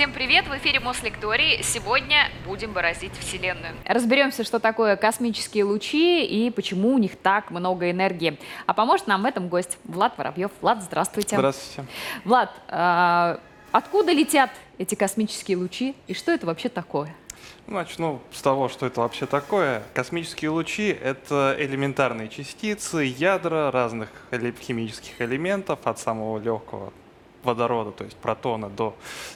Всем привет! В эфире Мослекторий. Сегодня будем бороздить Вселенную. Разберемся, что такое космические лучи и почему у них так много энергии. А поможет нам в этом гость Влад Воробьев. Влад, здравствуйте. Здравствуйте. Влад, а, откуда летят эти космические лучи и что это вообще такое? Начну с того, что это вообще такое. Космические лучи — это элементарные частицы, ядра разных химических элементов, от самого легкого водорода, то есть протона, до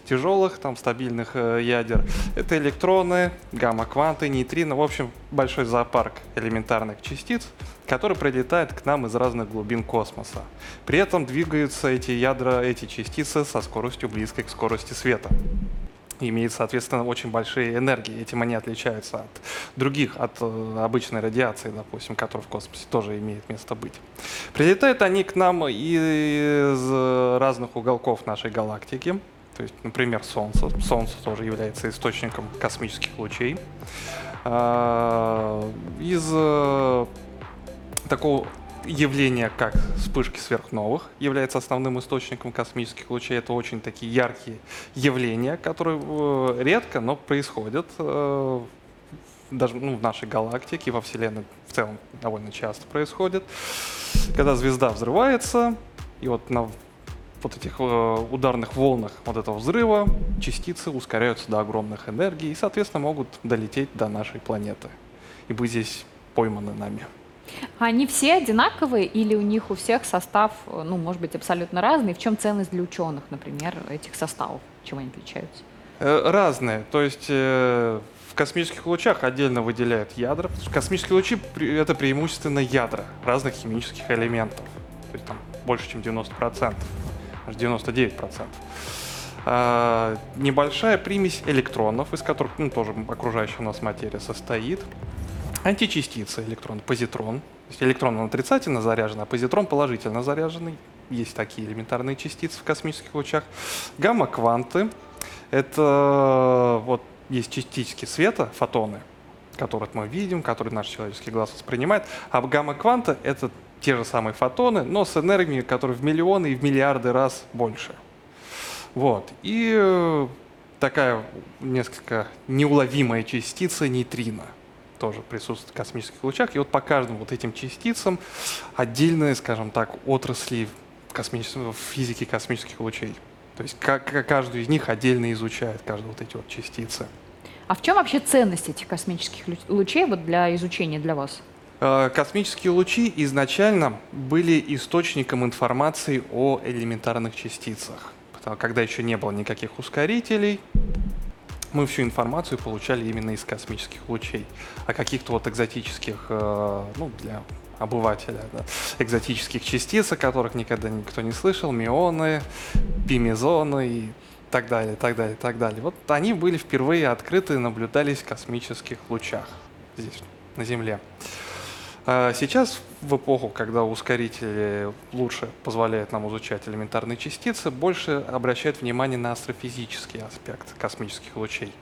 тяжелых, там, стабильных э, ядер. Это электроны, гамма-кванты, нейтрино, в общем, большой зоопарк элементарных частиц, который прилетает к нам из разных глубин космоса. При этом двигаются эти ядра, эти частицы со скоростью близкой к скорости света имеет, соответственно, очень большие энергии. Этим они отличаются от других, от э, обычной радиации, допустим, которая в космосе тоже имеет место быть. Прилетают они к нам из разных уголков нашей галактики. То есть, например, Солнце. Солнце тоже является источником космических лучей. А, Из э, такого явление, как вспышки сверхновых, является основным источником космических лучей. Это очень такие яркие явления, которые э, редко, но происходят э, даже ну, в нашей галактике, во Вселенной в целом довольно часто происходит. Когда звезда взрывается, и вот на вот этих э, ударных волнах вот этого взрыва частицы ускоряются до огромных энергий и, соответственно, могут долететь до нашей планеты и быть здесь пойманы нами. Они все одинаковые или у них у всех состав, ну, может быть, абсолютно разный? В чем ценность для ученых, например, этих составов? Чем они отличаются? Э, Разные. То есть э, в космических лучах отдельно выделяют ядра. Космические лучи это преимущественно ядра разных химических элементов. То есть там больше, чем 90%, аж 99%. А, небольшая примесь электронов, из которых ну, тоже окружающая нас материя состоит. Античастицы электрон, позитрон. То есть электрон он отрицательно заряжен, а позитрон положительно заряженный. Есть такие элементарные частицы в космических лучах. Гамма-кванты. Это вот есть частички света, фотоны, которые мы видим, которые наш человеческий глаз воспринимает. А гамма-кванты — это те же самые фотоны, но с энергией, которые в миллионы и в миллиарды раз больше. Вот. И э, такая несколько неуловимая частица нейтрино тоже присутствует в космических лучах. И вот по каждым вот этим частицам отдельные, скажем так, отрасли в, в физике космических лучей. То есть как, каждую из них отдельно изучает каждые вот эти вот частицы. А в чем вообще ценность этих космических лучей вот для изучения для вас? Э, Космические лучи изначально были источником информации о элементарных частицах. Потому- Когда еще не было никаких ускорителей, мы всю информацию получали именно из космических лучей. О каких-то вот экзотических, э, ну, для обывателя, да, экзотических частиц, о которых никогда никто не слышал, мионы, пимезоны и так далее, так далее, так далее. Вот они были впервые открыты и наблюдались в космических лучах здесь, на Земле. А Сейчас, в эпоху, когда ускорители лучше позволяют нам изучать элементарные частицы, больше обращают внимание на астрофизический аспект космических лучей.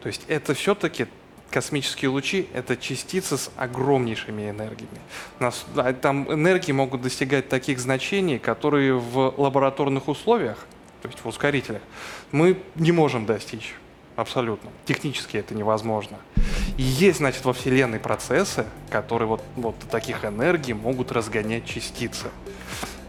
То есть это все-таки космические лучи — это частицы с огромнейшими энергиями. Нас- а Там энергии могут достигать таких значений, которые в лабораторных условиях, то есть в ускорителях, мы не можем достичь. Абсолютно. Технически это невозможно. И есть, значит, во Вселенной процессы, которые вот, вот таких энергий могут разгонять частицы.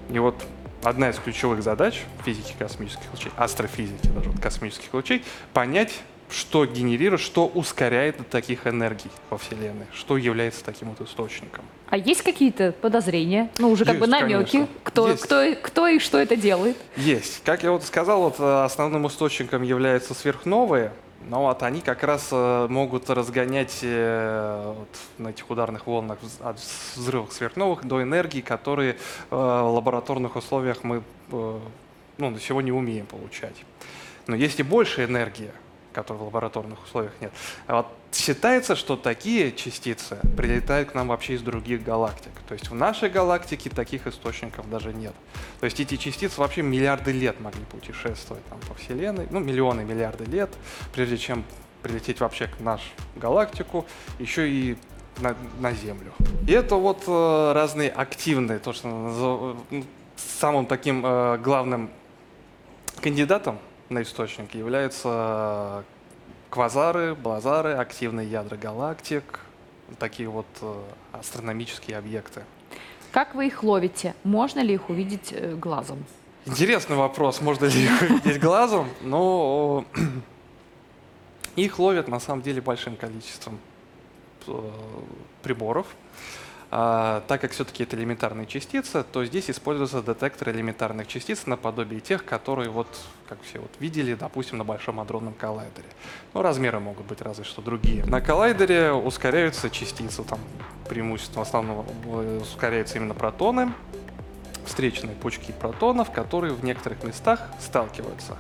И вот одна из ключевых задач физики космических лучей, астрофизики даже вот космических лучей, понять, что генерирует, что ускоряет таких энергий во Вселенной, что является таким вот источником. А есть какие-то подозрения? Ну, уже как бы Есть, намеки, конечно. кто, Есть. кто, кто и что это делает? Есть. Как я вот сказал, вот э, основным источником являются сверхновые, но вот они как раз э, могут разгонять э, вот на этих ударных волнах от взрывов сверхновых до энергии, которые в лабораторных условиях мы ну, до сегодня не умеем получать. Но есть и больше энергии, которой в лабораторных условиях нет. А вот считается, что такие частицы прилетают к нам вообще из других галактик. То есть в нашей галактике таких источников даже нет. То есть эти частицы вообще миллиарды лет могли путешествовать там, по Вселенной, ну миллионы, миллиарды лет, прежде чем прилететь вообще к нашу галактику, еще и на, на Землю. И это вот э, разные активные, то, что назов- самым таким э, главным кандидатом на источник являются квазары, блазары, активные ядра галактик, такие вот э, астрономические объекты. Как вы их ловите? Можно ли их увидеть э, глазом? Интересный вопрос, можно ли их увидеть глазом, но их ловят на самом деле большим количеством э, приборов. А, так как все-таки это элементарные частицы, то здесь используются детекторы элементарных частиц наподобие тех, которые вот, как все вот видели, допустим, на Большом адронном коллайдере. Ну, размеры могут быть разве что другие. На коллайдере ускоряются частицы, там преимущественно в основном ускоряются именно протоны, встречные пучки протонов, которые в некоторых местах сталкиваются.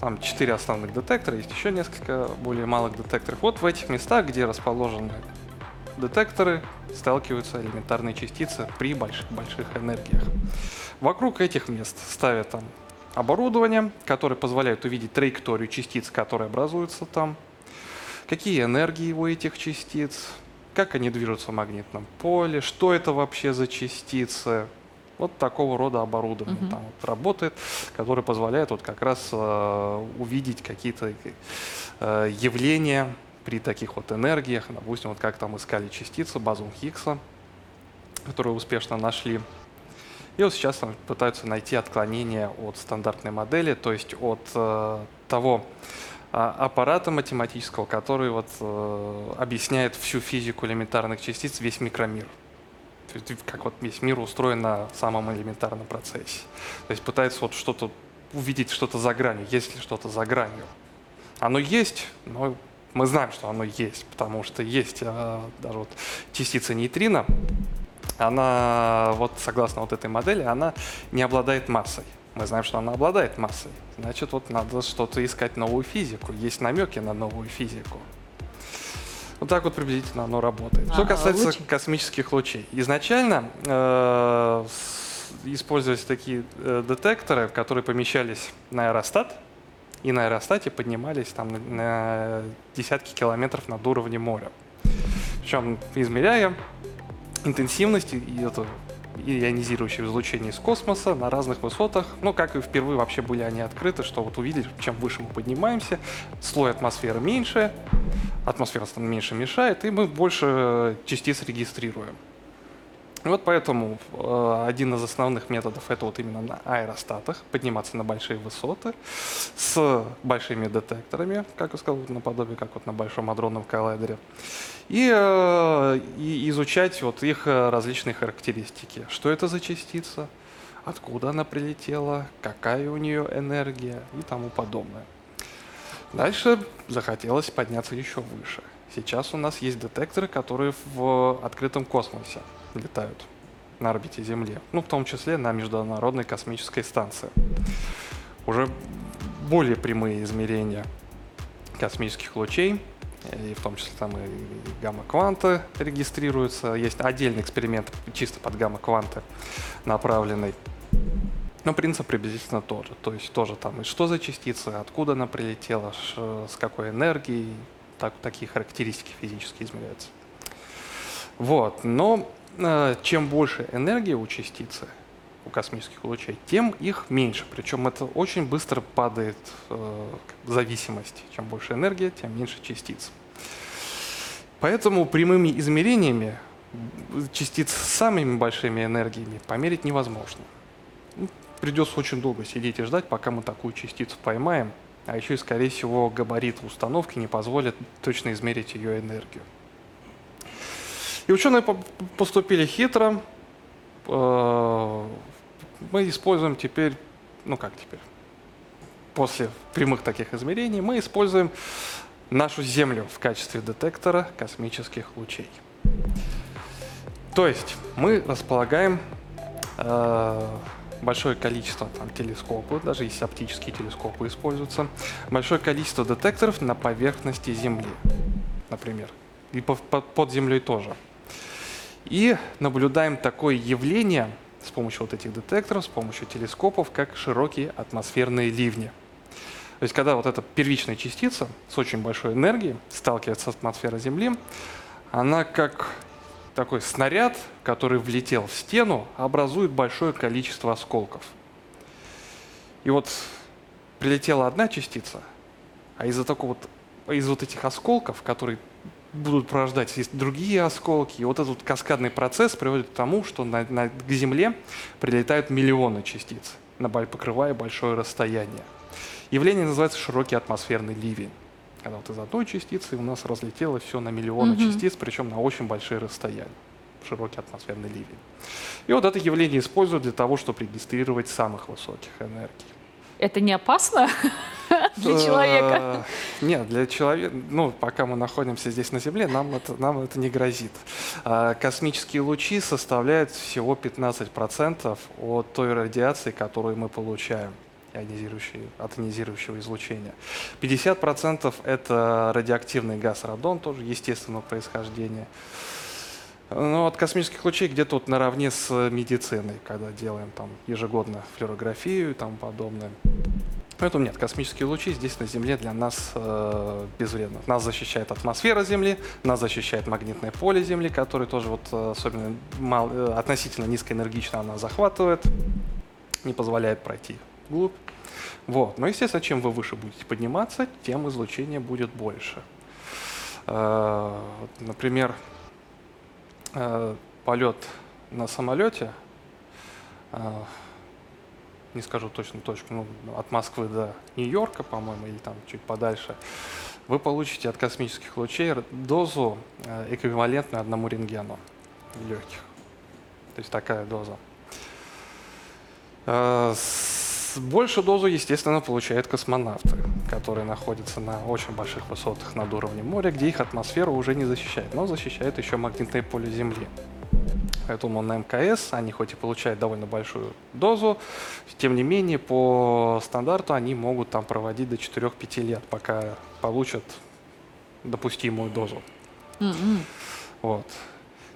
Там четыре основных детектора, есть еще несколько более малых детекторов. Вот в этих местах, где расположены детекторы, сталкиваются элементарные частицы при больших, больших энергиях. Вокруг этих мест ставят там оборудование, которое позволяет увидеть траекторию частиц, которые образуются там, какие энергии у этих частиц, как они движутся в магнитном поле, что это вообще за частицы, вот такого рода оборудование Мгм. там вот работает, которое позволяет вот как раз э, увидеть какие-то э, явления при таких вот энергиях. Допустим, вот как там искали частицы бозон Хиггса, которые успешно нашли. И вот сейчас там пытаются найти отклонение от стандартной модели, то есть от э, того а, аппарата математического, который вот э, объясняет всю физику элементарных частиц, весь микромир. То есть как вот весь мир устроен на самом элементарном процессе. То есть пытается вот что-то увидеть что-то за гранью, есть ли что-то за гранью. Оно есть, но мы знаем, что оно есть, потому что есть э, даже вот частица нейтрино, она вот согласно вот этой модели, она не обладает массой. Мы знаем, что она обладает массой. Значит, вот надо что-то искать новую физику. Есть намеки на новую физику. Вот так вот приблизительно оно работает. Что А, касается лучи? космических лучей. Изначально э, использовались такие э, детекторы, которые помещались на аэростат, и на аэростате поднимались там на, десятки километров над уровнем моря. Причем измеряя интенсивность и это ионизирующее излучение из космоса на разных высотах. Ну, как и впервые вообще были они открыты, что вот увидели, чем выше мы поднимаемся, слой атмосферы меньше, атмосфера меньше мешает, и мы больше частиц регистрируем. И Вот поэтому э, один из основных методов это вот именно на аэростатах, подниматься на большие высоты с большими детекторами, как я сказал, наподобие как вот на Большом адронном коллайдере, и, э, и изучать вот их различные характеристики. Что это за частица, откуда она прилетела, какая у нее энергия и тому подобное. Дальше захотелось подняться еще выше. Сейчас у нас есть детекторы, которые в открытом космосе летают на орбите Земли, ну, в том числе на Международной космической станции. Уже более прямые измерения космических лучей, и в том числе там и гамма-кванты регистрируются. Есть отдельный эксперимент чисто под гамма-кванты направленный. Но принцип приблизительно тот же. То есть тоже там и что за частица, откуда она прилетела, с какой энергией, так, такие характеристики физически измеряются. Вот, но э, чем больше энергии у частицы, у космических лучей, тем их меньше. Причем это очень быстро падает э, зависимость. Чем больше энергии, тем меньше частиц. Поэтому прямыми измерениями частиц с самыми большими энергиями померить невозможно. Придется очень долго сидеть и ждать, пока мы такую частицу поймаем. А еще и, скорее всего, габарит установки не позволит точно измерить ее энергию. И ученые по- поступили хитро. Э, Мы используем теперь, ну как теперь, после прямых таких измерений, мы используем нашу Землю в качестве детектора космических лучей. То есть мы располагаем э, большое количество там, телескопов, даже если оптические телескопы используются, большое количество детекторов на поверхности Земли, например, и по- по- под землей тоже. И наблюдаем такое явление с помощью вот этих детекторов, с помощью телескопов, как широкие атмосферные ливни. То есть, когда вот эта первичная частица с очень большой энергией сталкивается с атмосферой Земли, она как такой снаряд, который влетел в стену, образует большое количество осколков. И вот прилетела одна частица, а из-за такого вот, из вот этих осколков, которые будут порождать есть другие осколки, и вот этот каскадный процесс приводит к тому, что на, на, к Земле прилетают миллионы частиц, покрывая большое расстояние. Явление называется широкий атмосферный ливень. Когда вот из одной частицы у нас разлетелось все на миллионы Мгм. частиц, причем на очень большие расстояния. Широкий атмосферный ливень. И вот это явление используют для того, чтобы регистрировать самых высоких энергий. Это не опасно для человека? Э, Нет, для человека, ну, пока мы находимся здесь на Земле, нам это, нам это не грозит. А Космические лучи составляют всего 15% от той радиации, которую мы получаем ионизирующей- от ионизирующего излучения. 50% это радиоактивный газ радон, тоже естественного происхождения. Ну, от космических лучей где-то вот наравне с медициной, когда делаем там ежегодно флюорографию и тому подобное. Поэтому нет, космические лучи здесь на Земле для нас э, безвредны. Нас защищает атмосфера Земли, нас защищает магнитное поле Земли, которое тоже вот э, особенно мал- э, относительно низкоэнергично она захватывает, не позволяет пройти вглубь. Вот. Но, естественно, чем вы выше будете подниматься, тем излучение будет больше. Э, например, э, полет на самолете, э, не скажу точно точку, ну, от Москвы до Нью-Йорка, по-моему, или там чуть подальше, вы получите от космических лучей дозу эквивалентную одному рентгену легких. То есть такая доза. Большую дозу, естественно, получают космонавты, которые находятся на очень больших высотах над уровнем моря, где их атмосфера уже не защищает, но защищает еще магнитное поле Земли. Поэтому на МКС они хоть и получают довольно большую дозу, тем не менее по стандарту они могут там проводить до 4-5 лет, пока получат допустимую дозу. М-м. Вот.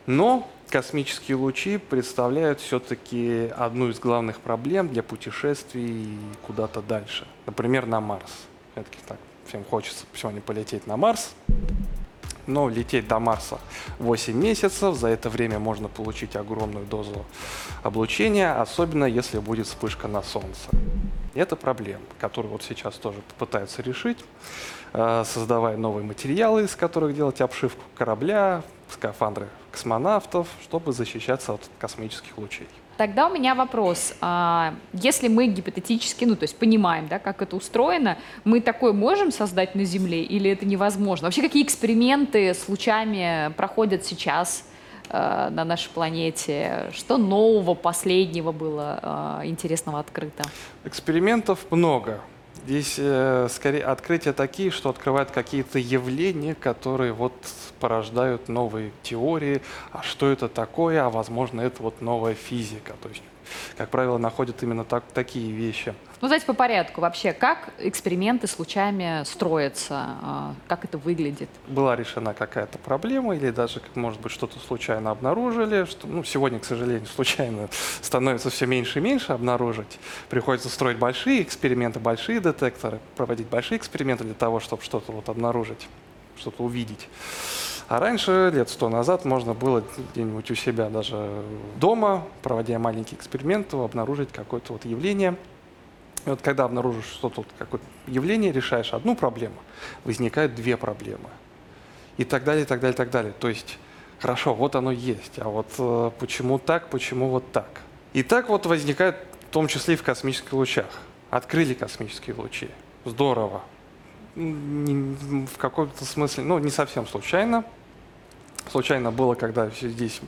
Но космические лучи представляют все-таки одну из главных проблем для путешествий куда-то дальше. Например, на Марс. Все-таки так всем хочется сегодня полететь на Марс. Но лететь до Марса 8 месяцев, за это время можно получить огромную дозу облучения, особенно если будет вспышка на Солнце. Это проблема, которую вот сейчас тоже пытаются решить, э, создавая новые материалы, из которых делать обшивку корабля, скафандры космонавтов, чтобы защищаться от космических лучей. Тогда у меня вопрос. А, Если мы гипотетически, ну, то есть понимаем, да, как это устроено, мы такое можем создать на Земле или это невозможно? Вообще, какие эксперименты с лучами проходят сейчас э, на нашей планете? Что нового, последнего было э, интересного открыто? Экспериментов много. Здесь э, скорее открытия такие, что открывают какие-то явления, которые вот порождают новые теории. А что это такое? А возможно, это вот новая физика. То есть, как правило, находят именно так, такие вещи. Ну, давайте по порядку. Вообще, как эксперименты с лучами строятся? А, Как это выглядит? Была решена какая-то проблема, или даже, может быть, что-то случайно обнаружили. Что, ну, сегодня, к сожалению, случайно становится все меньше и меньше обнаружить. Приходится строить большие эксперименты, большие детекторы, проводить большие эксперименты для того, чтобы что-то вот обнаружить, что-то увидеть. А раньше, лет сто назад, можно было где-нибудь у себя даже дома, проводя маленькие эксперименты, обнаружить какое-то вот явление. И вот когда обнаружишь что-то, вот, какое-то явление, решаешь одну проблему, возникают две проблемы. И так далее, и так далее, и так далее. То есть, хорошо, вот оно есть, а вот э, почему так, почему вот так. И так вот возникает в том числе и в космических лучах. Открыли космические лучи. Здорово. В каком-то смысле, ну, не совсем случайно. Случайно было, когда здесь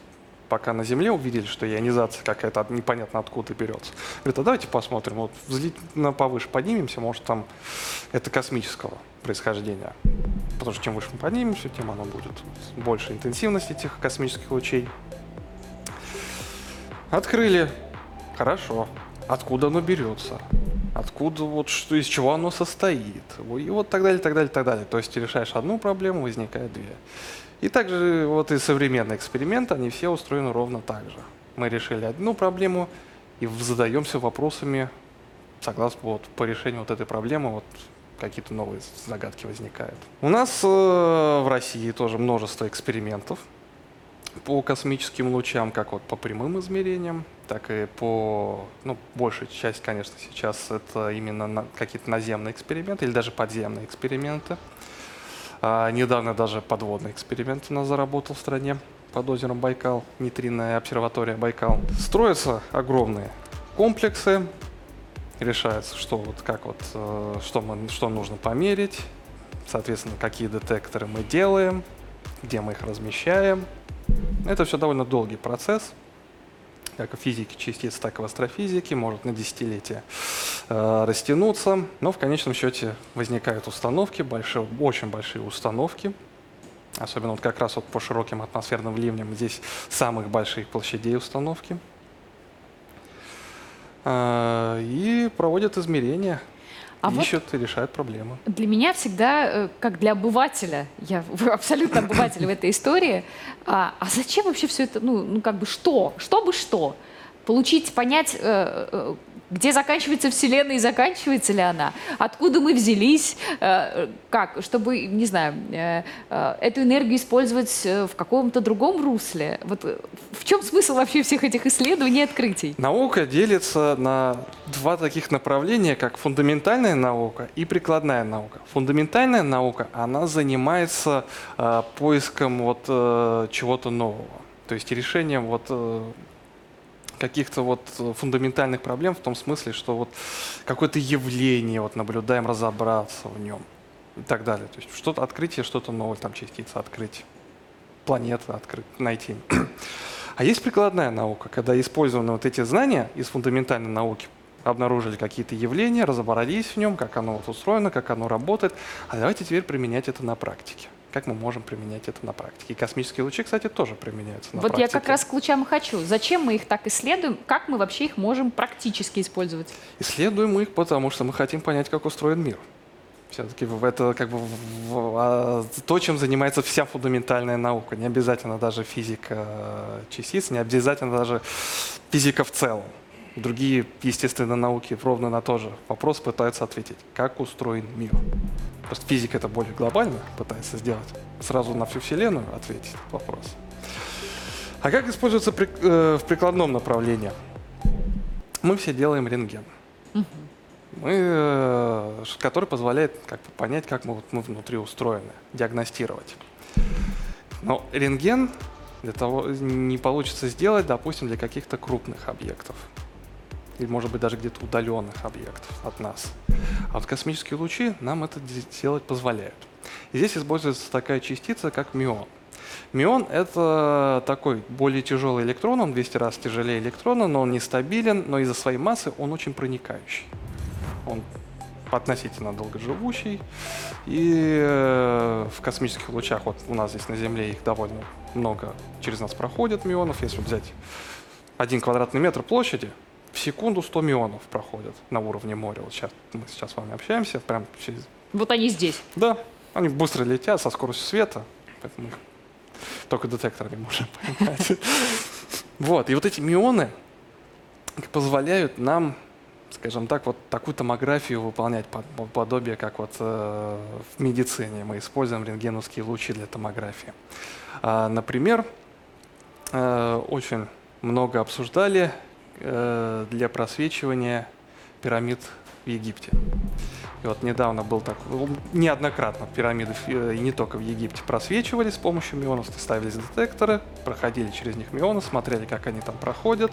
пока на Земле увидели, что ионизация какая-то непонятно откуда берется. Говорят, а давайте посмотрим, вот на повыше поднимемся, может там это космического происхождения. Потому что чем выше мы поднимемся, тем оно будет больше интенсивность этих космических лучей. Открыли. Хорошо. Откуда оно берется? Откуда вот что, из чего оно состоит? И вот так далее, так далее, так далее. То есть ты решаешь одну проблему, возникает две. И также вот и современные эксперименты, они все устроены ровно так же. Мы решили одну проблему и задаемся вопросами, согласно вот по решению вот этой проблемы, вот какие-то новые загадки возникают. У нас э, в России тоже множество экспериментов по космическим лучам, как вот по прямым измерениям, так и по, ну, большая часть, конечно, сейчас это именно на- какие-то наземные эксперименты или даже подземные эксперименты. А, недавно даже подводный эксперимент у нас заработал в стране под озером Байкал, нейтринная обсерватория Байкал. Строятся огромные комплексы, решается, что вот как вот, э, что, мы, что нужно померить, соответственно, какие детекторы мы делаем, где мы их размещаем. Это все довольно долгий процесс, как в физике частиц, так и в астрофизике, может на десятилетия э, растянуться, но в конечном счете возникают установки, большие, очень большие установки, особенно вот как раз вот по широким атмосферным ливням, здесь самых больших площадей установки. Э, И проводят измерения, А вот ищут и решают проблемы. Для меня всегда, э, как для обывателя, я абсолютно обыватель в этой истории, а, а зачем вообще все это, ну, ну как бы что, чтобы что? Получить, понять, э, э, где заканчивается Вселенная и заканчивается ли она, откуда мы взялись, э, как, чтобы, не знаю, э, э, эту энергию использовать в каком-то другом русле. Вот в чем смысл вообще всех этих исследований и открытий? Наука делится на два таких направления, как фундаментальная наука и прикладная наука. Фундаментальная наука, она занимается поиском вот чего-то нового, то есть решением вот каких-то вот э, фундаментальных проблем в том смысле, что вот какое-то явление вот наблюдаем, разобраться в нем и так далее. То есть что-то открытие, что-то новое, там частица открыть, планета открыть, найти. А есть прикладная наука, когда использованы вот эти знания из фундаментальной науки, обнаружили какие-то явления, разобрались в нем, как оно вот устроено, как оно работает. А давайте теперь применять это на практике. Как мы можем применять это на практике? И космические лучи, кстати, тоже применяются на вот практике. я как раз к лучам и хочу. Зачем мы их так исследуем? Как мы вообще их можем практически использовать? Исследуем мы их, потому что мы хотим понять, как устроен мир. Все-таки это как бы а, то, чем занимается вся фундаментальная наука. Не обязательно даже физика э, частиц, не обязательно даже физика в целом. Другие естественные науки ровно на тот же вопрос пытаются ответить, как устроен мир. Просто физика это более глобально пытается сделать. Сразу на всю Вселенную ответить вопрос. А как используется при- э, в прикладном направлении? Мы все делаем рентген мы, э, который позволяет как бы, понять, как мы, вот, мы внутри устроены, диагностировать. Но рентген для того не получится сделать, допустим, для каких-то крупных объектов. Или, может быть, даже где-то удаленных объектов от нас. А вот космические лучи нам это де- делать позволяют. И здесь используется такая частица, как мион. Мион — это такой более тяжелый электрон, он 200 раз тяжелее электрона, но он нестабилен, но из-за своей массы он очень проникающий. Он относительно долгоживущий. И э, в космических лучах, вот у нас здесь на Земле их довольно много через нас проходит мионов. Если взять один квадратный метр площади, в секунду 100 мионов проходят на уровне моря. Вот сейчас мы сейчас с вами общаемся, прям через Вот они здесь. да, они быстро летят со скоростью света, поэтому их только детекторами можем поймать. Вот, и вот эти мионы позволяют нам, скажем так, вот такую томографию выполнять, под- по- подобие, как вот э, в медицине мы используем рентгеновские лучи для томографии. А, Например, э, очень много обсуждали для просвечивания пирамид в Египте. И вот недавно был так, неоднократно пирамиды, э, и не только в Египте, просвечивали с помощью мионов, ставились детекторы, проходили через них мионы, смотрели, как они там проходят.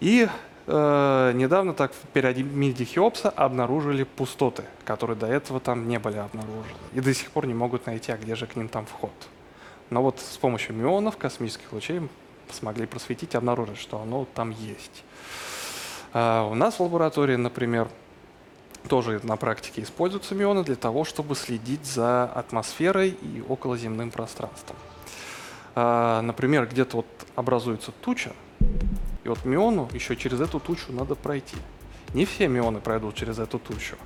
И э, недавно так в пирамиде Хеопса обнаружили пустоты, которые до этого там не были обнаружены. И до сих пор не могут найти, а где же к ним там вход. Но вот с помощью мионов, космических лучей, смогли просветить и обнаружить, что оно там есть. А у нас в лаборатории, например, тоже на практике используются мионы для того, чтобы следить за атмосферой и околоземным пространством. А, Например, где-то вот образуется туча, и вот миону еще через эту тучу надо пройти. Не все мионы пройдут через эту тучу.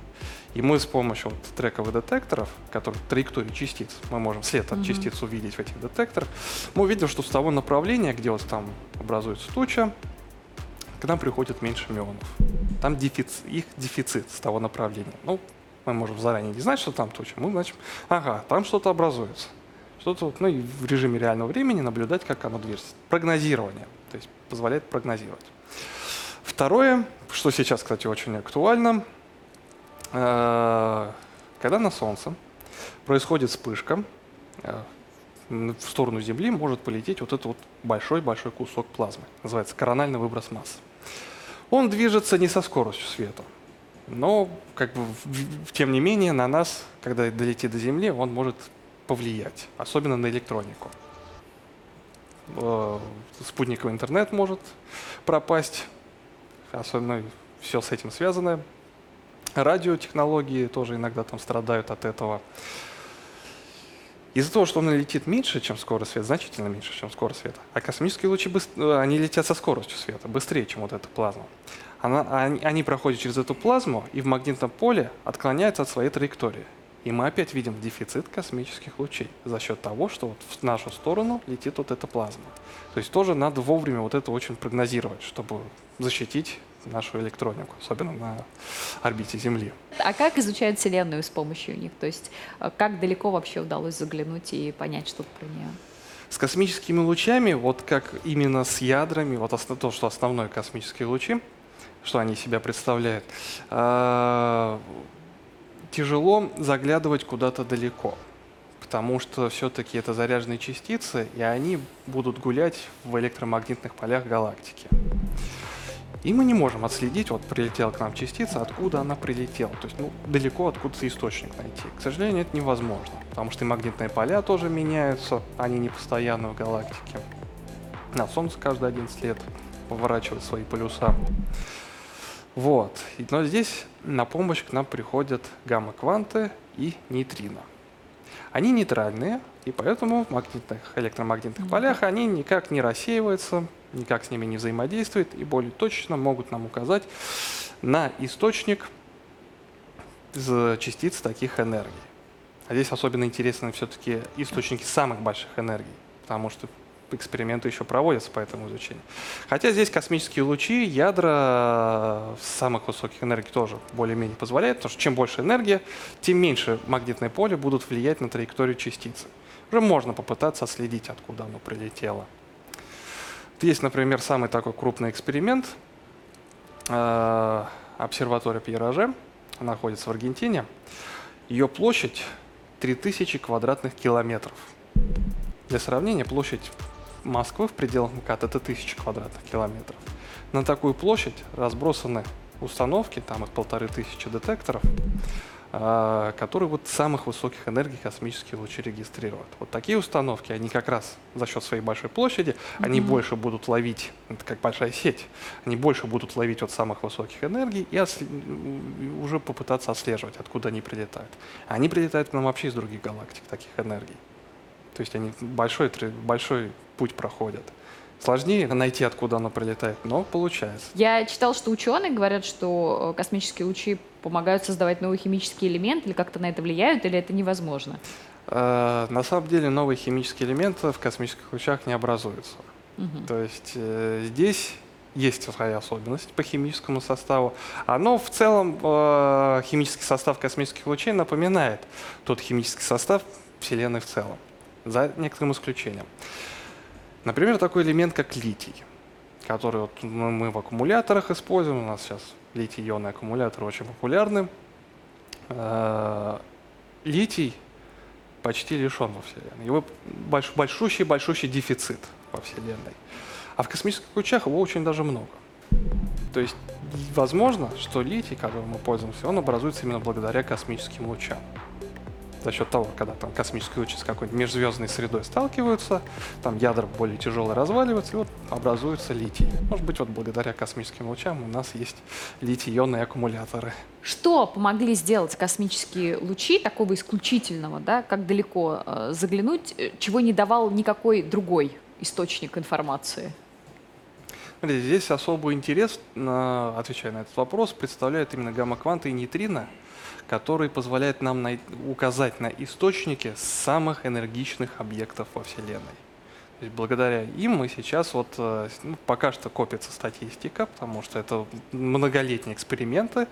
И мы с помощью вот трековых детекторов, которые траектории частиц, мы можем след от Мгм. частиц увидеть в этих детекторах, мы увидим, что с того направления, где вот там образуется туча, к нам приходит меньше мионов. Там дефицит, их дефицит с того направления. Ну, мы можем заранее не знать, что там туча. Мы значит, ага, там что-то образуется. Что-то, вот, ну и в режиме реального времени наблюдать, как оно движется. Прогнозирование. то есть позволяет прогнозировать. Второе, что сейчас, кстати, очень актуально, когда на Солнце происходит вспышка, э, в сторону Земли может полететь вот этот вот большой-большой кусок плазмы. Называется корональный выброс массы. Он движется не со скоростью света, но, как бы, тем не менее, на нас, когда долетит до Земли, он может повлиять, особенно на электронику. Э, Спутниковый интернет может пропасть, особенно все с этим связано. Радиотехнологии тоже иногда там страдают от этого. Из-за того, что он летит меньше, чем скорость света, значительно меньше, чем скорость света, а космические лучи, быс- э, они летят со скоростью света, быстрее, чем вот эта плазма. Она, они, они проходят через эту плазму и в магнитном поле отклоняются от своей траектории. И мы опять видим дефицит космических лучей за счет того, что вот в нашу сторону летит вот эта плазма. То есть тоже надо вовремя вот это очень прогнозировать, чтобы защитить нашу электронику, особенно на орбите Земли. А как изучают Вселенную с помощью них? То есть э, как далеко вообще удалось заглянуть и понять что-то про нее? С космическими лучами, вот как именно с ядрами, вот то, что основные космические лучи, что они себя представляют, а, тяжело заглядывать куда-то далеко, потому что все-таки это заряженные частицы, и они будут гулять в электромагнитных полях галактики. И мы не можем отследить, вот прилетела к нам частица, откуда она прилетела. То есть ну, далеко откуда-то источник найти. К сожалению, это невозможно, потому что и магнитные поля тоже меняются, они не постоянны в галактике. На Солнце каждые 11 лет поворачивает свои полюса. Вот. Но здесь на помощь к нам приходят гамма-кванты и нейтрино. Они нейтральные, и поэтому в магнитных, электромагнитных полях они никак не рассеиваются, никак с ними не взаимодействуют, и более точно могут нам указать на источник частиц таких энергий. А здесь особенно интересны все-таки источники самых больших энергий, потому что эксперименты еще проводятся по этому изучению. Хотя здесь космические лучи, ядра самых высоких энергий тоже более-менее позволяют, потому что чем больше энергия, тем меньше магнитное поле будут влиять на траекторию частицы. Уже можно попытаться отследить, откуда оно прилетело. Есть, например, самый такой крупный эксперимент. э, Обсерватория Пьераже находится в Аргентине. Ее площадь 3000 квадратных километров. Для сравнения, площадь Москвы в пределах МКАД это 1000 квадратных километров. На такую площадь разбросаны установки, там их полторы тысячи детекторов, которые вот самых высоких энергий космические лучи регистрируют. Вот такие установки, они как раз за счет своей большой площади, они больше будут ловить, это как большая сеть, они больше будут ловить от самых высоких энергий и и уже попытаться отслеживать, откуда они прилетают. А Они прилетают к нам вообще из других галактик, таких энергий. То есть они большой, большой путь проходят. Сложнее найти, откуда оно прилетает, но получается. Я читал, что ученые говорят, что э, космические лучи помогают создавать новые химические элементы, или как-то на это влияют, или это невозможно? Э, На самом деле новые химические элементы в космических лучах не образуются. Мгм. То есть э, здесь есть своя особенность по химическому составу. Оно в целом, э, химический состав космических лучей напоминает тот химический состав Вселенной в целом, за некоторым исключением. Например, такой элемент, как литий, который вот мы в аккумуляторах используем. У нас сейчас литий-ионные аккумуляторы очень популярны. Э, Литий почти лишен во Вселенной. Его больш- большущий-большущий дефицит во Вселенной. А в космических лучах его очень даже много. То есть возможно, что литий, которым мы пользуемся, он образуется именно благодаря космическим лучам. За счет того, когда там космические лучи с какой-нибудь межзвездной средой сталкиваются, там ядра более тяжелые разваливаются, и вот образуется литий. Может быть, вот благодаря космическим лучам у нас есть литий-ионные аккумуляторы. Что помогли сделать космические лучи такого исключительного, да, как далеко э, заглянуть, э, чего не давал никакой другой источник информации? Смотрите, здесь особый интерес, на- отвечая на этот вопрос, представляют именно гамма-кванты и нейтрино, которые позволяют нам указать на источники самых энергичных объектов во Вселенной. То есть благодаря им мы сейчас вот э, ну, пока что копится статистика, потому что это многолетние эксперименты,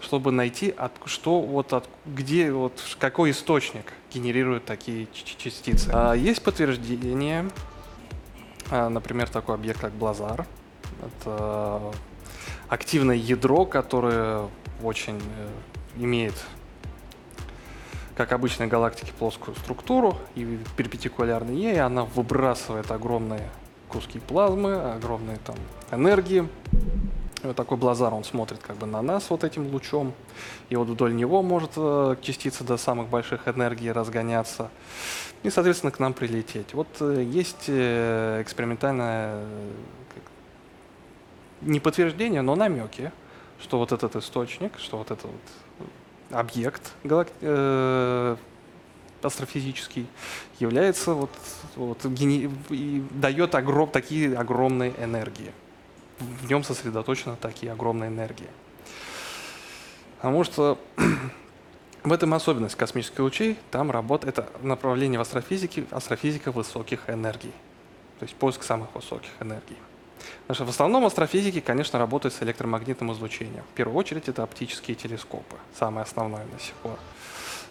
чтобы найти, от, что вот от, где вот какой источник генерирует такие частицы. А, есть подтверждение А, Например, такой объект, как Блазар. Это активное ядро, которое очень э, имеет, как обычной галактики, плоскую структуру и перпендикулярно ей она выбрасывает огромные куски плазмы, огромные там энергии. Вот такой блазар, он смотрит как бы на нас вот этим лучом, и вот вдоль него может э, частица до самых больших энергий разгоняться, и, соответственно, к нам прилететь. Вот э, есть э, экспериментальное не подтверждение, но намеки, что вот этот источник, что вот этот вот объект галак- э, астрофизический является вот, вот гени- и дает огром, такие огромные энергии. В нем сосредоточены такие огромные энергии. Потому что в этом особенность космических лучей. Там работает это направление в астрофизике, астрофизика высоких энергий. То есть поиск самых высоких энергий. Что в основном астрофизики, конечно, работают с электромагнитным излучением. В первую очередь это оптические телескопы, самое основное на сих пор.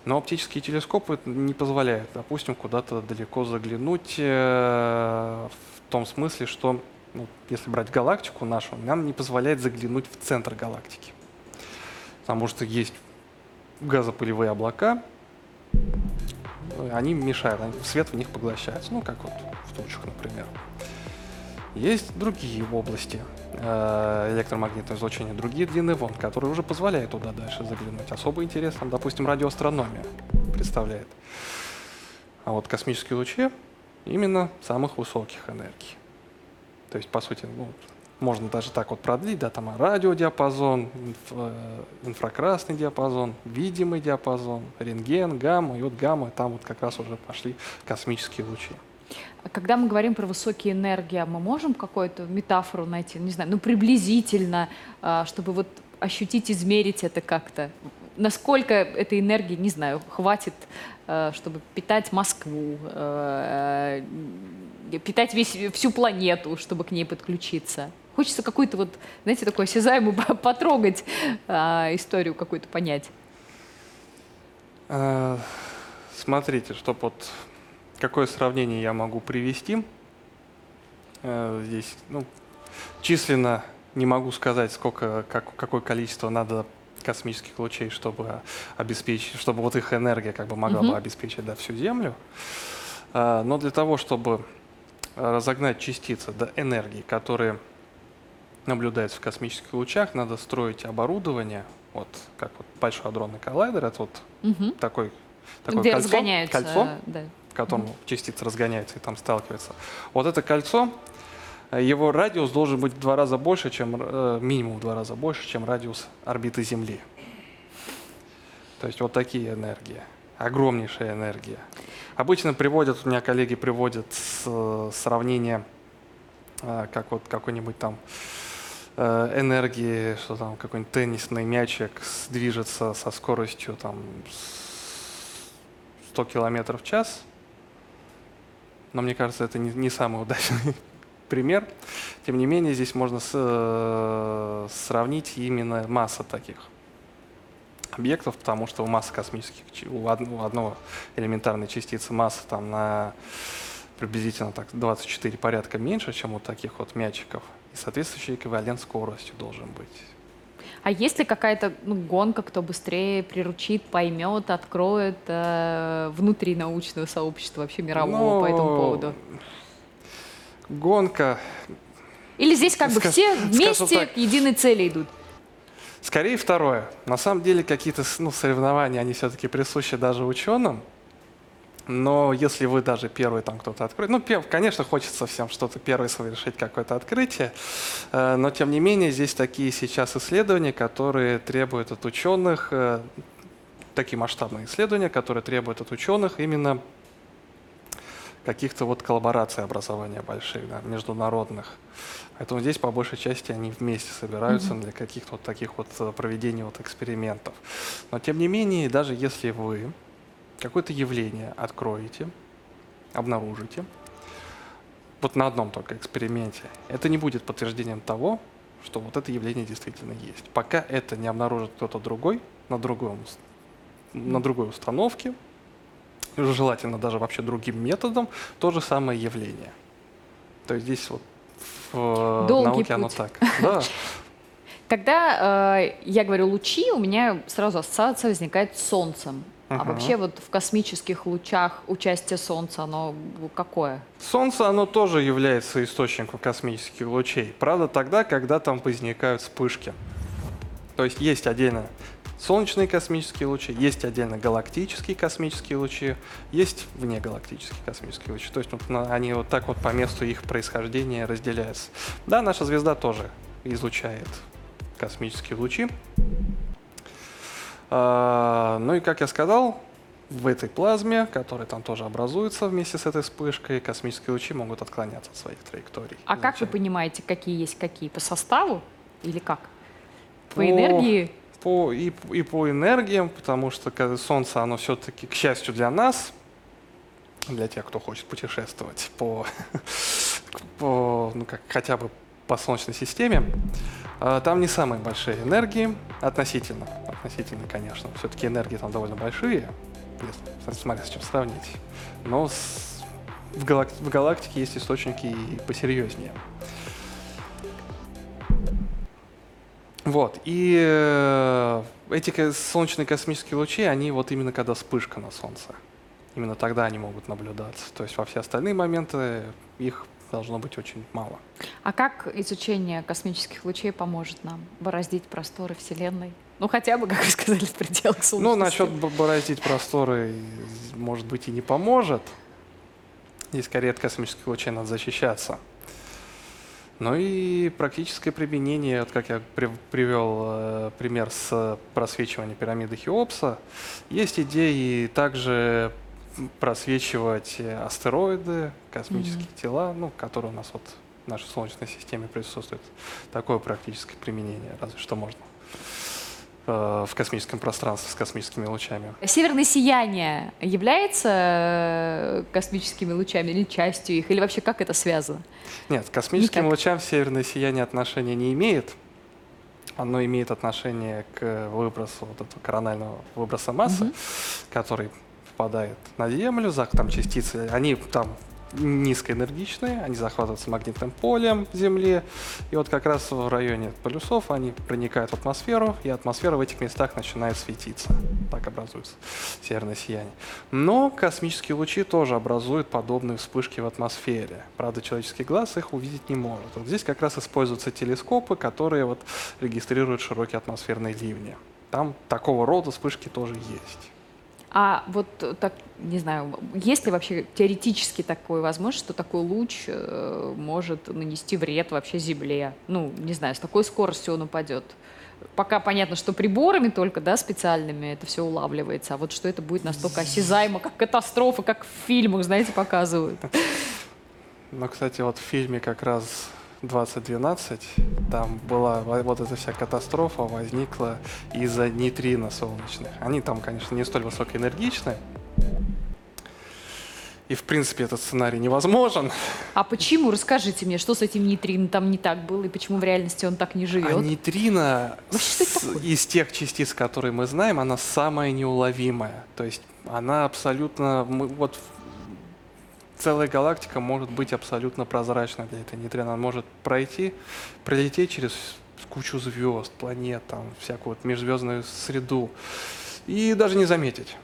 Но оптические телескопы не позволяют, допустим, куда-то далеко заглянуть э, в том смысле, что ну, если брать галактику нашу, нам не позволяет заглянуть в центр галактики. Потому что есть газопылевые облака, они мешают, свет в них поглощается, ну, как вот в тучах, например. Есть другие области э, электромагнитного излучения, другие длины волн, которые уже позволяют туда дальше заглянуть. Особый интерес, там, допустим, радиоастрономия представляет. А вот космические лучи именно самых высоких энергий. То есть, по сути, ну, можно даже так вот продлить, да, там радиодиапазон, инф- э, инфракрасный диапазон, видимый диапазон, рентген, гамма, и вот гамма, там вот как раз уже пошли космические лучи. А Когда мы говорим про высокие энергии, а мы можем какую-то метафору найти, не знаю, ну приблизительно, а, чтобы вот ощутить, измерить это как-то? Насколько этой энергии, не знаю, хватит, э, чтобы питать Москву, питать весь, всю планету, чтобы к ней подключиться? Хочется какую-то вот, знаете, такую осязаемую потрогать а, историю какую-то понять. Смотрите, чтобы вот какое сравнение я могу привести. Э, Здесь, ну, численно не могу сказать, сколько, как, какое количество надо космических лучей, чтобы обеспечить, чтобы вот их энергия как бы могла Мгм. бы обеспечить да, всю Землю. Э, Но для того, чтобы разогнать частицы до энергии, которые наблюдаются в космических лучах, надо строить оборудование, вот как вот большой адронный коллайдер, это вот Мгм. такой, такое Где кольцо, кольцо, да. Котором частицы разгоняются и там сталкиваются. Вот это кольцо, э, его радиус должен быть в два раза больше, чем э, минимум в два раза больше, чем радиус орбиты Земли. То есть вот такие энергии, огромнейшая энергия. Обычно приводят, у меня коллеги приводят с- сравнение, э, как вот какой-нибудь там энергии, что там какой-нибудь теннисный мячик движется со скоростью там с- 100 километров в час. Но мне кажется, это не, не самый удачный пример. Тем не менее, здесь можно с- э, сравнить именно масса таких объектов, потому что у массы космических, у одного, у одного элементарной частицы масса там на приблизительно так 24 порядка меньше, чем у таких вот мячиков. И соответствующий эквивалент скоростью должен быть. А есть ли какая-то ну, гонка, кто быстрее приручит, поймет, откроет э, внутри научного сообщества вообще мирового по этому Ну, поводу? Гонка. Или здесь как бы все вместе так. к единой цели идут? Скорее второе. На самом деле какие-то ну, соревнования, они все-таки присущи даже ученым. Но если вы даже первый там кто-то откроет, ну, пер- конечно, хочется всем что-то первое совершить, какое-то открытие, э, но тем не менее здесь такие сейчас исследования, которые требуют от ученых, э, такие масштабные исследования, которые требуют от ученых именно каких-то вот коллабораций образования больших, да, международных. Поэтому здесь по большей части они вместе собираются для каких-то вот таких вот э, проведений вот экспериментов. Но тем не менее, даже если вы какое-то явление откроете, обнаружите, вот на одном только эксперименте, это не будет подтверждением того, что вот это явление действительно есть. Пока это не обнаружит кто-то другой на, другом, на другой установке, желательно даже вообще другим методом, то же самое явление. То есть здесь вот в э, Долгий науке оно путь. так. Да. Когда э, я говорю лучи, у меня сразу ассоциация возникает с Солнцем. А вообще вот в космических лучах участие Солнца, оно какое? Солнце, оно тоже является источником космических лучей. Правда, тогда, когда там возникают вспышки. То есть есть отдельно солнечные космические лучи, есть отдельно галактические космические лучи, есть внегалактические космические лучи. То есть вот они вот так вот по месту их происхождения разделяются. Да, наша звезда тоже излучает космические лучи. А, ну и, как я сказал, в этой плазме, которая там тоже образуется вместе с этой вспышкой, космические лучи могут отклоняться от своих траекторий. А как вы понимаете, какие есть какие? По составу или как? По, По- энергии? По, и, и по энергиям, потому что Солнце, оно все-таки, к счастью для нас, для тех, кто хочет путешествовать по, по ну, как, хотя бы по Солнечной системе, а, там не самые большие энергии, относительно, относительно, конечно. Все-таки энергии там довольно большие, если смотря с чем сравнить. Но с- в, галак- в галактике есть источники и посерьезнее. Вот, и э, эти солнечные космические лучи, они вот именно когда вспышка на Солнце. Именно тогда они могут наблюдаться. То есть во все остальные моменты их должно быть очень мало. А как изучение космических лучей поможет нам бороздить просторы Вселенной? Ну, хотя бы, как вы сказали, в пределах Солнечной Ну, насчет бороздить просторы, может быть, и не поможет. Здесь скорее от космических лучей надо защищаться. Ну и практическое применение, вот как я при- привел э, пример с просвечиванием пирамиды Хеопса, есть идеи также просвечивать э, астероиды, космические тела, ну, которые у нас вот в нашей Солнечной системе присутствуют. Такое практическое применение, разве что можно э, в космическом пространстве с космическими лучами. Северное сияние является э, космическими лучами или частью их? Или вообще как это связано? Нет, к космическим Никак. лучам северное сияние отношения не имеет. Оно имеет отношение к выбросу вот этого коронального выброса массы, Мгм. который попадает на Землю, там частицы, они там низкоэнергичные, они захватываются магнитным полем Земли, и вот как раз в районе полюсов они проникают в атмосферу, и атмосфера в этих местах начинает светиться. Так образуется северное сияние. Но космические лучи тоже образуют подобные вспышки в атмосфере. Правда, человеческий глаз их увидеть не может. Вот здесь как раз используются телескопы, которые вот регистрируют широкие атмосферные ливни. Там такого рода вспышки тоже есть. А вот так, не знаю, есть ли вообще теоретически такое возможность, что такой луч э, может нанести вред вообще Земле? Ну, не знаю, с такой скоростью он упадет. Пока понятно, что приборами только, да, специальными это все улавливается, а вот что это будет настолько осязаемо, как катастрофа, как в фильмах, знаете, показывают. Но, кстати, вот в фильме как раз 2012 там была во- вот эта вся катастрофа возникла из-за нейтрино солнечных. Они там, конечно, не столь высокоэнергичны. И, в принципе, этот сценарий невозможен. А почему? Расскажите мне, что с этим нейтрином там не так было, и почему в реальности он так не живет? А нейтрино это с- из тех частиц, которые мы знаем, она самая неуловимая. То есть она абсолютно... мы- вот целая галактика может быть абсолютно прозрачной для этой нейтрино. Она может пройти, пролететь через кучу звезд, планет, там, всякую вот межзвездную среду и даже не заметить.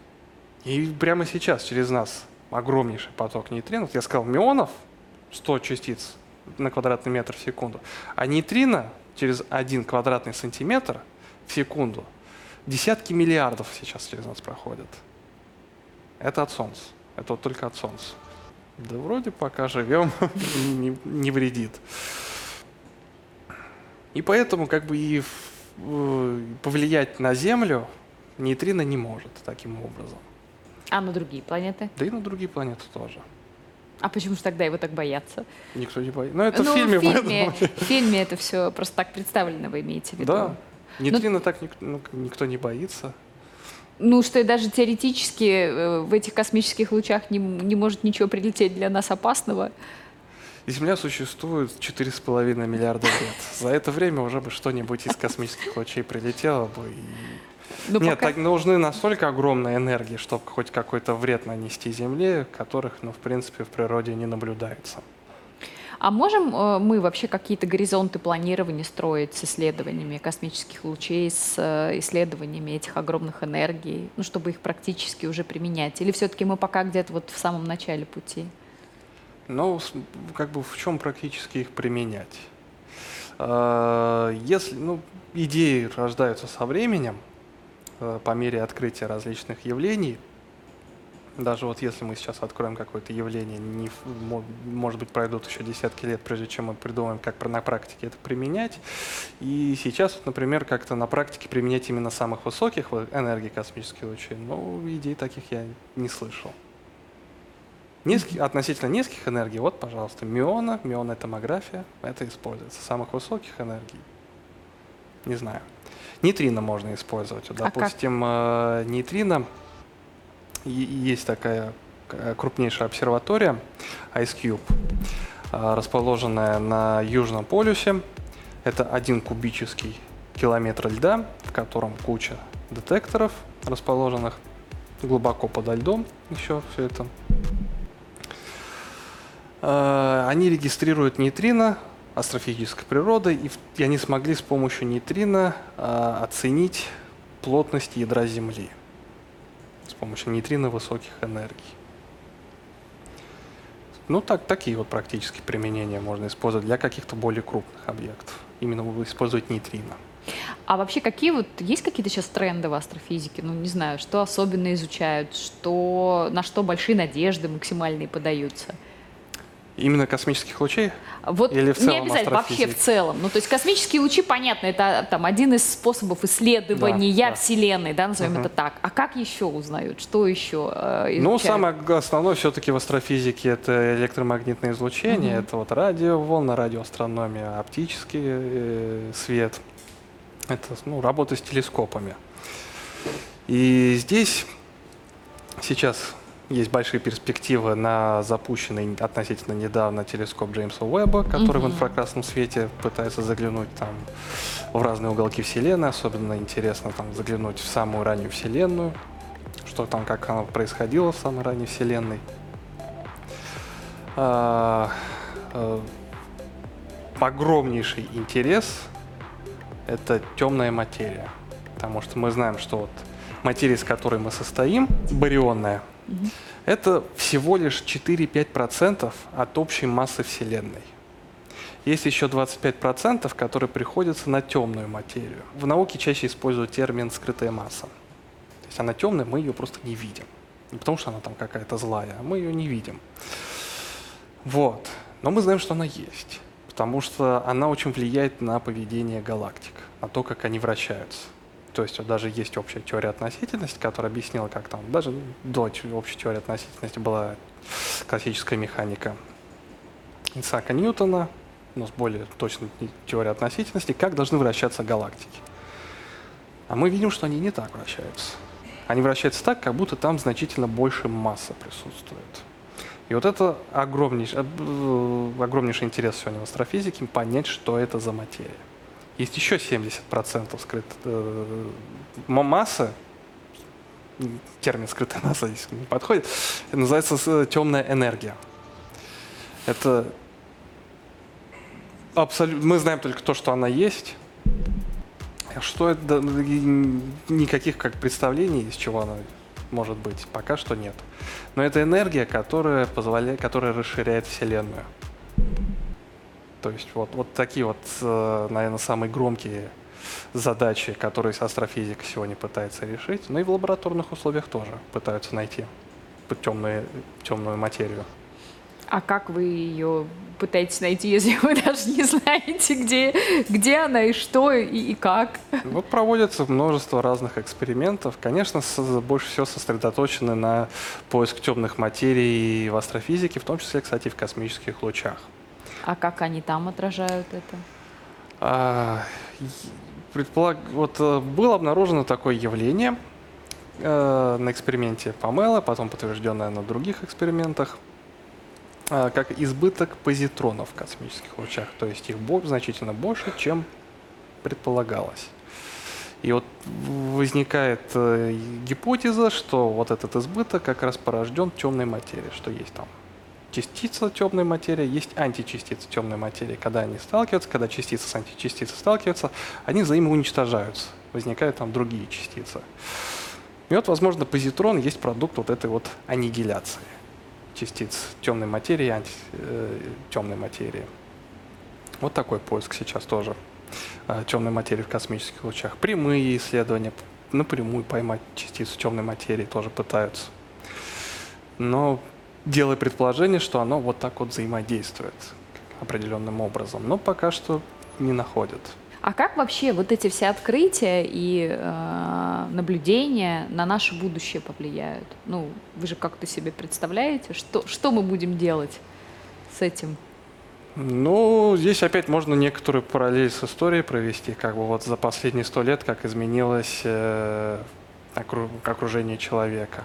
И прямо сейчас через нас огромнейший поток нейтринов. Я сказал, мионов 100 частиц на квадратный метр в секунду. А нейтрино через один квадратный сантиметр в секунду десятки миллиардов сейчас через нас проходят. Это от Солнца. Это вот только от Солнца. Да вроде пока живем, не, не вредит. И поэтому как бы и э, повлиять на Землю нейтрино не может таким образом. А на другие планеты? Да и на другие планеты тоже. А почему же тогда его так боятся? Никто не боится. Но это ну, в фильме, в фильме, в фильме это все просто так представлено, вы имеете в виду? Да. Нейтрино так ник- ну, никто не боится. Ну, что и даже теоретически э, в этих космических лучах не, не может ничего прилететь для нас опасного. Земля существует 4,5 миллиарда лет. За это время уже бы что-нибудь из космических лучей прилетело бы. и- Но Нет, пока- так нужны настолько огромные энергии, чтобы хоть какой-то вред нанести Земле, которых, ну, в принципе, в природе не наблюдается. А можем э, мы вообще какие-то горизонты планирования строить с исследованиями космических лучей, с э, исследованиями этих огромных энергий, ну, чтобы их практически уже применять? Или все-таки мы пока где-то вот в самом начале пути? Ну, как бы в чем практически их применять? Э, Если, ну, идеи рождаются со временем, по мере открытия различных явлений. Даже вот если мы сейчас откроем какое-то явление, не, может быть, пройдут еще десятки лет, прежде чем мы придумаем, как на практике это применять. И сейчас, вот, например, как-то на практике применять именно самых высоких энергий космических лучей, ну, идей таких я не слышал. Низких, относительно низких энергий, вот, пожалуйста, миона, мионная томография, это используется. Самых высоких энергий, не знаю. Нейтрино можно использовать. Вот, А как? Допустим, э, нейтрино, есть такая э, крупнейшая обсерватория, IceCube, э, расположенная на Южном полюсе. Это один кубический километр льда, в котором куча детекторов расположенных глубоко подо льдом еще все это. Э, Они регистрируют нейтрино астрофизической природы, и, они смогли с помощью нейтрино э, оценить плотность ядра Земли с помощью нейтрино высоких энергий. Ну, так, такие вот практические применения можно использовать для каких-то более крупных объектов. Именно использовать нейтрино. А вообще какие вот есть какие-то сейчас тренды в астрофизике? Ну не знаю, что особенно изучают, что на что большие надежды максимальные подаются. Именно космических лучей? Вот Или в не целом обязательно, вообще в целом. Ну, то есть космические лучи, понятно, это там один из способов исследования Да, да. Вселенной, да, назовем Мгм. это так. А как еще узнают? Что еще э, Ну, самое основное все-таки в астрофизике это электромагнитное излучение, Мгм. это вот радиоволны, радиоастрономия, оптический э, свет, это ну, работа с телескопами. И здесь сейчас есть большие перспективы на запущенный относительно недавно телескоп Джеймса Уэбба, который в Мгм. инфракрасном свете пытается заглянуть там в разные уголки Вселенной. Особенно интересно там заглянуть в самую раннюю Вселенную, что там, как оно происходило в самой ранней Вселенной. А, э, огромнейший интерес – это темная материя. Потому что мы знаем, что вот материя, из которой мы состоим, барионная, Это всего лишь 4-5% от общей массы Вселенной. Есть еще 25%, которые приходятся на темную материю. В науке чаще используют термин «скрытая масса». То есть она темная, мы ее просто не видим. Не потому что она там какая-то злая, а мы ее не видим. Вот. Но мы знаем, что она есть. Потому что она очень влияет на поведение галактик, на то, как они вращаются. То есть даже есть общая теория относительности, которая объяснила, как там, даже до общей теории относительности была классическая механика Исаака Ньютона, но с более точной теорией относительности, как должны вращаться галактики. А мы видим, что они не так вращаются. Они вращаются так, как будто там значительно больше массы присутствует. И вот это огромнейший, э, огромнейший интерес сегодня в астрофизике, понять, что это за материя. Есть еще 70% скрытой э, массы, термин скрытая масса здесь не подходит, называется темная энергия. Это абсолютно, мы знаем только то, что она есть, а что это, и никаких как представлений, из чего она может быть, пока что нет. Но это энергия, которая позволяет, которая расширяет Вселенную. То есть вот, вот такие вот, э, наверное, самые громкие задачи, которые астрофизика сегодня пытается решить. Ну и в лабораторных условиях тоже пытаются найти темную, темную материю. А как вы ее пытаетесь найти, если вы даже не знаете, где, где она и что, и, и как? Вот проводится множество разных экспериментов. Конечно, с- больше всего сосредоточены на поиск темных материй в астрофизике, в том числе, кстати, в космических лучах. А как они там отражают это? А, предполаг... Вот э, было обнаружено такое явление э, на эксперименте Памела, потом подтвержденное на других экспериментах, а, как избыток позитронов в космических лучах. То есть их бо- значительно больше, чем предполагалось. И вот возникает э, гипотеза, что вот этот избыток как раз порожден темной материей, что есть там частица темной материи, есть античастица темной материи. Когда они сталкиваются, когда частица с античастицей сталкиваются, они взаимоуничтожаются. Возникают там другие частицы. И вот, возможно, позитрон есть продукт вот этой вот аннигиляции частиц темной материи и анти, э, темной материи. Вот такой поиск сейчас тоже э, темной материи в космических лучах. Прямые исследования, напрямую поймать частицу темной материи тоже пытаются. Но делая предположение, что оно вот так вот взаимодействует определенным образом. Но пока что не находят. А как вообще вот эти все открытия и э, наблюдения на наше будущее повлияют? Ну, вы же как-то себе представляете, что, что мы будем делать с этим? Ну, здесь опять можно некоторую параллель с историей провести, как бы вот за последние сто лет, как изменилось э, окру- окружение человека.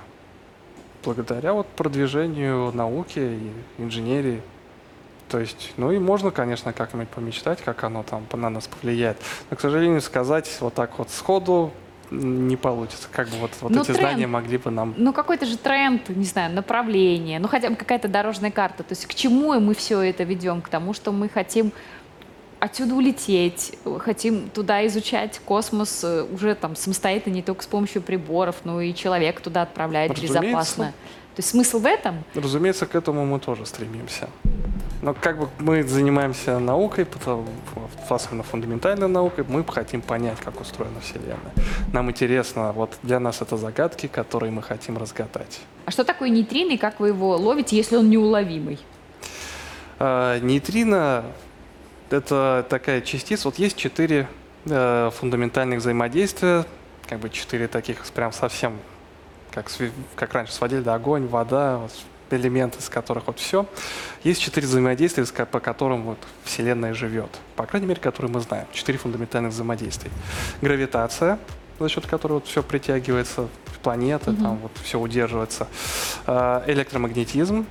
Благодаря вот продвижению науки и инженерии. То есть, ну и можно, конечно, как-нибудь помечтать, как оно там на нас повлияет. Но, к сожалению, сказать вот так вот сходу не получится. Как бы вот, вот Ну, эти тренд. знания могли бы нам... Ну, какой-то же тренд, не знаю, направление, ну, хотя бы какая-то дорожная карта. То есть к чему мы все это ведем? К тому, что мы хотим отсюда улететь, хотим туда изучать космос э, уже там самостоятельно, не только с помощью приборов, но и человек туда отправлять Разумеется. безопасно. То есть смысл в этом? Разумеется, к этому мы тоже стремимся. Но как бы мы занимаемся наукой, особенно фундаментальной наукой, мы хотим понять, как устроена Вселенная. Нам интересно, вот для нас это загадки, которые мы хотим разгадать. А что такое нейтрино и как вы его ловите, если он неуловимый? А, нейтрино — это такая частица. Вот есть четыре э, фундаментальных взаимодействия, как бы четыре таких прям совсем, как, как раньше сводили, да, огонь, вода, вот элементы, из которых вот все. Есть четыре взаимодействия, по которым вот Вселенная живет. По крайней мере, которые мы знаем. Четыре фундаментальных взаимодействия. Гравитация, за счет которой вот все притягивается, планеты, там вот все удерживается. А, Электромагнетизм,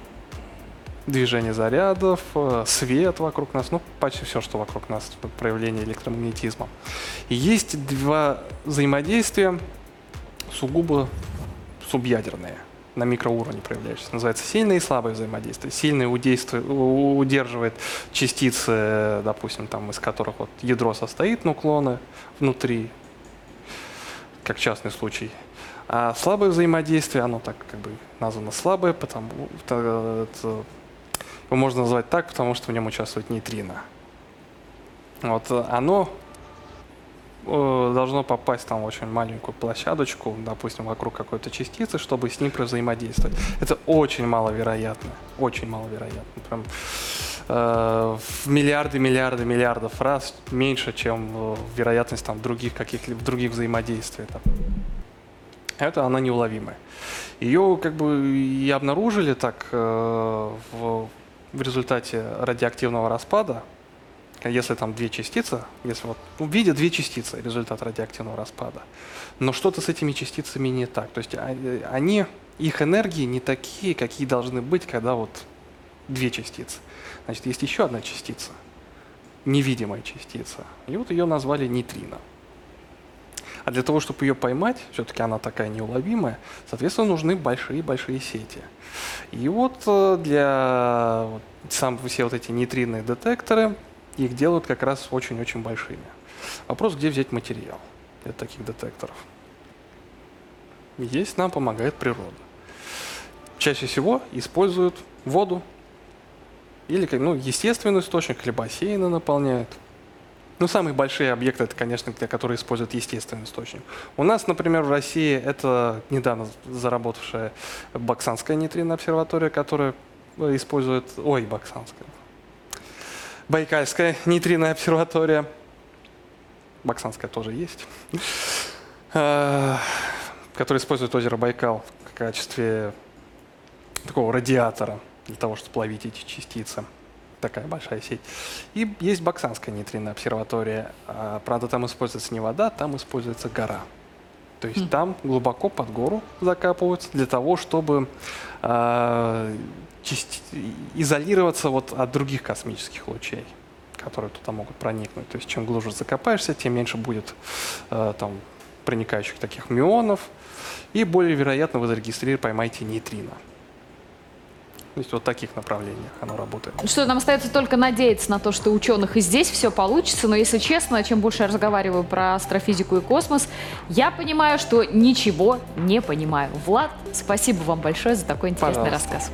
движение зарядов, э, свет вокруг нас, ну, почти все, что вокруг нас, проявление электромагнетизма. И есть два взаимодействия сугубо субъядерные, на микроуровне проявляющиеся. Называется сильное и слабое взаимодействие. Сильное удерживает частицы, допустим, там, из которых вот ядро состоит, нуклоны внутри, как частный случай. А слабое взаимодействие, оно так как бы названо слабое, потому это- его можно назвать так, потому что в нем участвует нейтрино. Вот оно э, должно попасть там в очень маленькую площадочку, допустим, вокруг какой-то частицы, чтобы с ним взаимодействовать. Это очень маловероятно, очень маловероятно. Прям э, в миллиарды, миллиарды, миллиардов раз меньше, чем э, вероятность там других каких-либо других взаимодействий. там. Это она неуловимая. Ее как бы и обнаружили так э, в, в результате радиоактивного распада, если там две частицы, если вот ну, видят две частицы, результат радиоактивного распада, но что-то с этими частицами не так. То есть а- э, они, их энергии не такие, какие должны быть, когда вот две частицы. Значит, есть еще одна частица, невидимая частица. И вот ее назвали нейтрино. А для того, чтобы ее поймать, все-таки она такая неуловимая, соответственно, нужны большие-большие сети. И вот э, для сам все вот эти нейтринные детекторы, их делают как раз очень-очень большими. Вопрос, где взять материал для таких детекторов. Есть, нам помогает природа. Чаще всего используют воду или ну, естественный источник, или бассейны наполняют. Ну, самые большие объекты, это, конечно, те, которые используют естественный источник. У нас, например, в России это недавно заработавшая Баксанская нейтринная обсерватория, которая э, использует... Ой, Баксанская. Байкальская нейтринная обсерватория. Баксанская тоже есть. Э, Которая использует озеро Байкал в качестве такого радиатора для того, чтобы ловить эти частицы. Такая большая сеть. И есть Баксанская нейтринная обсерватория. А, Правда, там используется не вода, там используется гора. То есть Хм. там глубоко под гору закапываются для того, чтобы а, части- изолироваться вот от других космических лучей, которые туда могут проникнуть. То есть чем глубже закопаешься, тем меньше будет а, там проникающих таких мюонов, и более вероятно вы зарегистрируете, поймаете нейтрино. То есть вот в таких направлениях оно работает. Что нам остается только надеяться на то, что ученых и здесь все получится. Но если честно, чем больше я разговариваю про астрофизику и космос, я понимаю, что ничего не понимаю. Влад, спасибо вам большое за такой интересный Пожалуйста. рассказ.